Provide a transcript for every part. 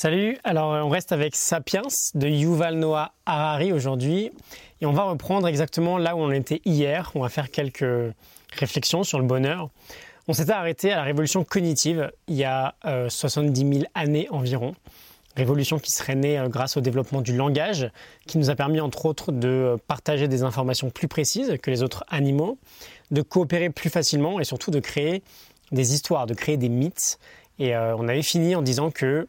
Salut, alors on reste avec Sapiens de Yuval Noah Harari aujourd'hui et on va reprendre exactement là où on était hier. On va faire quelques réflexions sur le bonheur. On s'était arrêté à la révolution cognitive il y a 70 euh, 000 années environ. Révolution qui serait née euh, grâce au développement du langage, qui nous a permis entre autres de euh, partager des informations plus précises que les autres animaux, de coopérer plus facilement et surtout de créer des histoires, de créer des mythes. Et on avait fini en disant que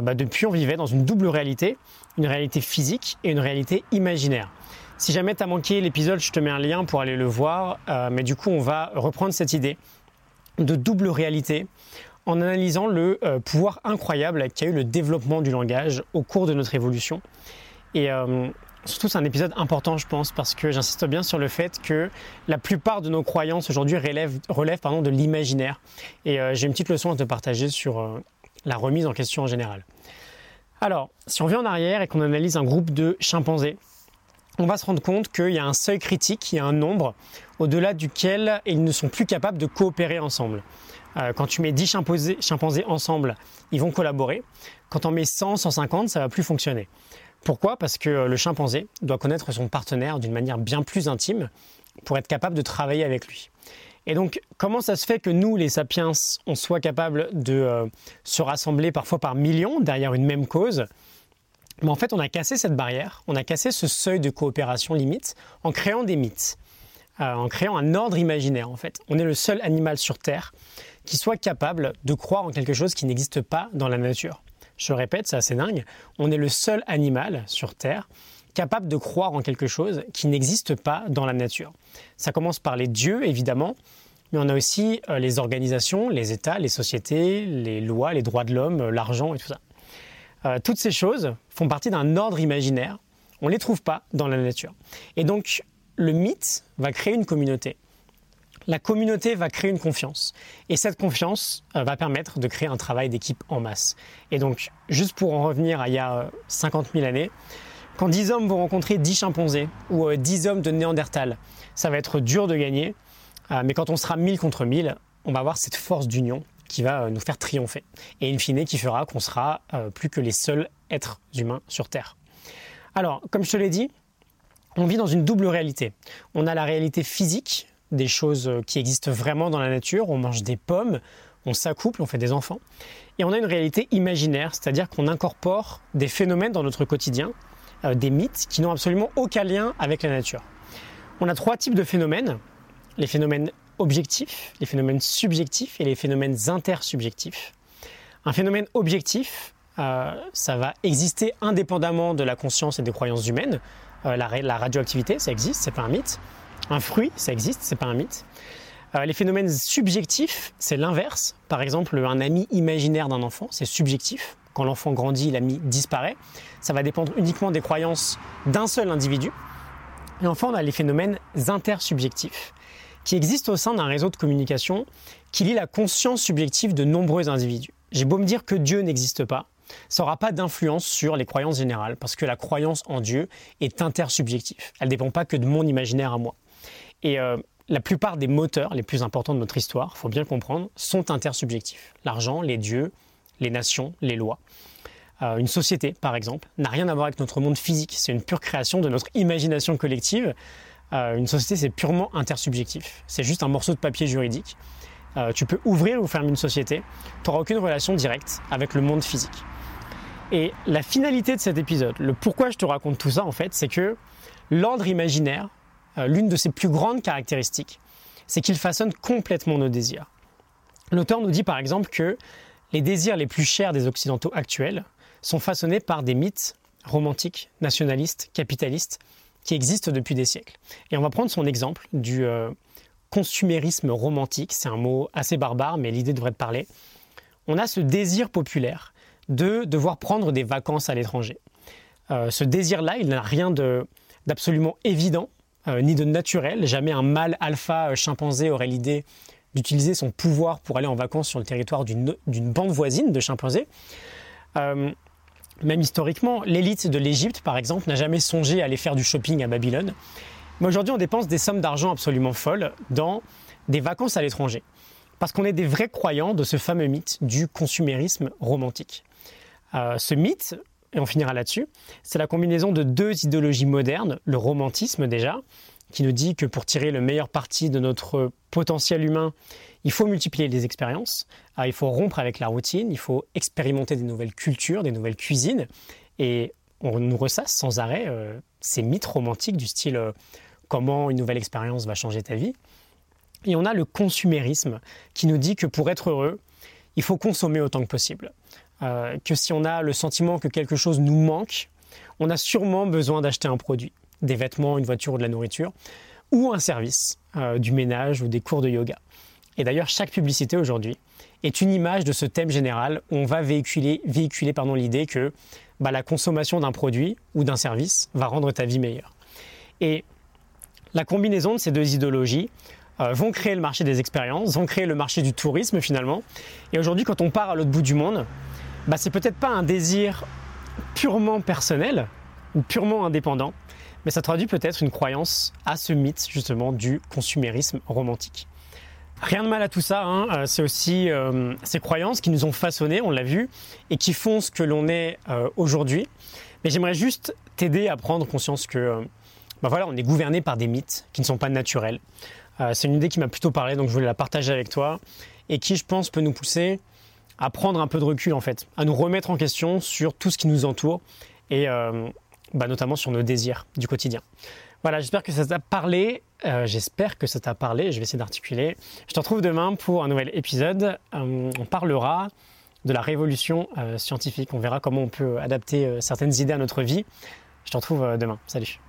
bah, depuis, on vivait dans une double réalité, une réalité physique et une réalité imaginaire. Si jamais tu as manqué l'épisode, je te mets un lien pour aller le voir. Euh, mais du coup, on va reprendre cette idée de double réalité en analysant le euh, pouvoir incroyable qu'a eu le développement du langage au cours de notre évolution. Et euh, surtout, c'est un épisode important, je pense, parce que j'insiste bien sur le fait que la plupart de nos croyances aujourd'hui relèvent, de l'imaginaire. Et j'ai une petite leçon à te partager sur la remise en question en général. Alors, si on vient en arrière et qu'on analyse un groupe de chimpanzés, on va se rendre compte qu'il y a un seuil critique, il y a un nombre au-delà duquel ils ne sont plus capables de coopérer ensemble. Euh, quand tu mets 10 chimpanzés, chimpanzés, ensemble, ils vont collaborer. Quand on met 100, 150, ça va plus fonctionner. Pourquoi? Parce que le chimpanzé doit connaître son partenaire d'une manière bien plus intime pour être capable de travailler avec lui. Et donc, comment ça se fait que nous, les sapiens, on soit capables de euh, se rassembler parfois par millions derrière une même cause? Mais en fait, on a cassé cette barrière, on a cassé ce seuil de coopération limite en créant des mythes, euh, en créant un ordre imaginaire en fait. On est le seul animal sur Terre qui soit capable de croire en quelque chose qui n'existe pas dans la nature. Je répète, c'est assez dingue. On est le seul animal sur Terre capable de croire en quelque chose qui n'existe pas dans la nature. Ça commence par les dieux, évidemment, mais on a aussi euh, les organisations, les États, les sociétés, les lois, les droits de l'homme, euh, l'argent et tout ça. Euh, toutes ces choses font partie d'un ordre imaginaire. On ne les trouve pas dans la nature. Et donc, le mythe va créer une communauté. La communauté va créer une confiance. Et cette confiance va permettre de créer un travail d'équipe en masse. Et donc, juste pour en revenir à il y a 50 000 années, quand 10 hommes vont rencontrer 10 chimpanzés ou 10 hommes de Néandertal, ça va être dur de gagner, euh, mais quand on sera 1000 contre 1000, on va avoir cette force d'union qui va euh, nous faire triompher. Et in fine, qui fera qu'on sera euh, plus que les seuls êtres humains sur Terre. Alors, comme je te l'ai dit, on vit dans une double réalité. On a la réalité physique, des choses qui existent vraiment dans la nature. On mange des pommes, on s'accouple, on fait des enfants. Et on a une réalité imaginaire, c'est-à-dire qu'on incorpore des phénomènes dans notre quotidien euh, des mythes qui n'ont absolument aucun lien avec la nature. On a trois types de phénomènes. Les phénomènes objectifs, les phénomènes subjectifs et les phénomènes intersubjectifs. Un phénomène objectif, euh, ça va exister indépendamment de la conscience et des croyances humaines. Euh, la, radioactivité, ça existe, c'est pas un mythe. Un fruit, ça existe, c'est pas un mythe. les phénomènes subjectifs, c'est l'inverse. Par exemple, un ami imaginaire d'un enfant, c'est subjectif quand l'enfant grandit, l'ami disparaît. Ça va dépendre uniquement des croyances d'un seul individu. Et enfin, on a les phénomènes intersubjectifs qui existent au sein d'un réseau de communication qui lie la conscience subjective de nombreux individus. J'ai beau me dire que Dieu n'existe pas, ça n'aura pas d'influence sur les croyances générales parce que la croyance en Dieu est intersubjective. Elle ne dépend pas que de mon imaginaire à moi. Et euh, la plupart des moteurs les plus importants de notre histoire, faut bien comprendre, sont intersubjectifs. L'argent, les dieux, les nations, les lois. Euh, une société, par exemple, n'a rien à voir avec notre monde physique. C'est une pure création de notre imagination collective. Euh, une société, c'est purement intersubjectif. C'est juste un morceau de papier juridique. Euh, tu peux ouvrir ou fermer une société. Tu n'auras aucune relation directe avec le monde physique. Et la finalité de cet épisode, le pourquoi je te raconte tout ça, en fait, c'est que l'ordre imaginaire, l'une de ses plus grandes caractéristiques, c'est qu'il façonne complètement nos désirs. L'auteur nous dit par exemple que les désirs les plus chers des Occidentaux actuels sont façonnés par des mythes romantiques, nationalistes, capitalistes, qui existent depuis des siècles. Et on va prendre son exemple du euh, consumérisme romantique. C'est un mot assez barbare, mais l'idée devrait te parler. On a ce désir populaire de devoir prendre des vacances à l'étranger. Euh, ce désir-là, il n'a rien d'absolument évident, euh, ni de naturel. Jamais un mâle alpha chimpanzé aurait l'idée d'utiliser son pouvoir pour aller en vacances sur le territoire d'une bande voisine de chimpanzés. Euh, même historiquement, l'élite de l'Égypte, par exemple, n'a jamais songé à aller faire du shopping à Babylone. Mais aujourd'hui, on dépense des sommes d'argent absolument folles dans des vacances à l'étranger. Parce qu'on est des vrais croyants de ce fameux mythe du consumérisme romantique. ce mythe, et on finira là-dessus, c'est la combinaison de deux idéologies modernes, le romantisme déjà, qui nous dit que pour tirer le meilleur parti de notre potentiel humain, il faut multiplier les expériences, ah, il faut rompre avec la routine, il faut expérimenter des nouvelles cultures, des nouvelles cuisines, et on nous ressasse sans arrêt euh, ces mythes romantiques du style euh, comment une nouvelle expérience va changer ta vie. Et on a le consumérisme qui nous dit que pour être heureux, il faut consommer autant que possible. Euh, que si on a le sentiment que quelque chose nous manque, on a sûrement besoin d'acheter un produit, des vêtements, une voiture ou de la nourriture, ou un service, du ménage ou des cours de yoga. Et d'ailleurs, chaque publicité aujourd'hui est une image de ce thème général où on va véhiculer, véhiculer l'idée que bah, la consommation d'un produit ou d'un service va rendre ta vie meilleure. Et la combinaison de ces deux idéologies euh, vont créer le marché des expériences, vont créer le marché du tourisme finalement. Et aujourd'hui, quand on part à l'autre bout du monde, bah, c'est peut-être pas un désir purement personnel ou purement indépendant, mais ça traduit peut-être une croyance à ce mythe justement du consumérisme romantique. Rien de mal à tout ça, hein. euh, c'est aussi euh, ces croyances qui nous ont façonnés, on l'a vu, et qui font ce que l'on est euh, aujourd'hui. Mais j'aimerais juste t'aider à prendre conscience que, bah voilà, on est gouverné par des mythes qui ne sont pas naturels. c'est une idée qui m'a plutôt parlé, donc je voulais la partager avec toi, et qui, je pense, peut nous pousser à prendre un peu de recul, en fait, à nous remettre en question sur tout ce qui nous entoure, et bah, notamment sur nos désirs du quotidien. Voilà, j'espère que ça t'a parlé. Euh, j'espère que ça t'a parlé. Je vais essayer d'articuler. Je te retrouve demain pour un nouvel épisode. Euh, on parlera de la révolution euh, scientifique. On verra comment on peut adapter certaines idées à notre vie. Je te retrouve demain. Salut.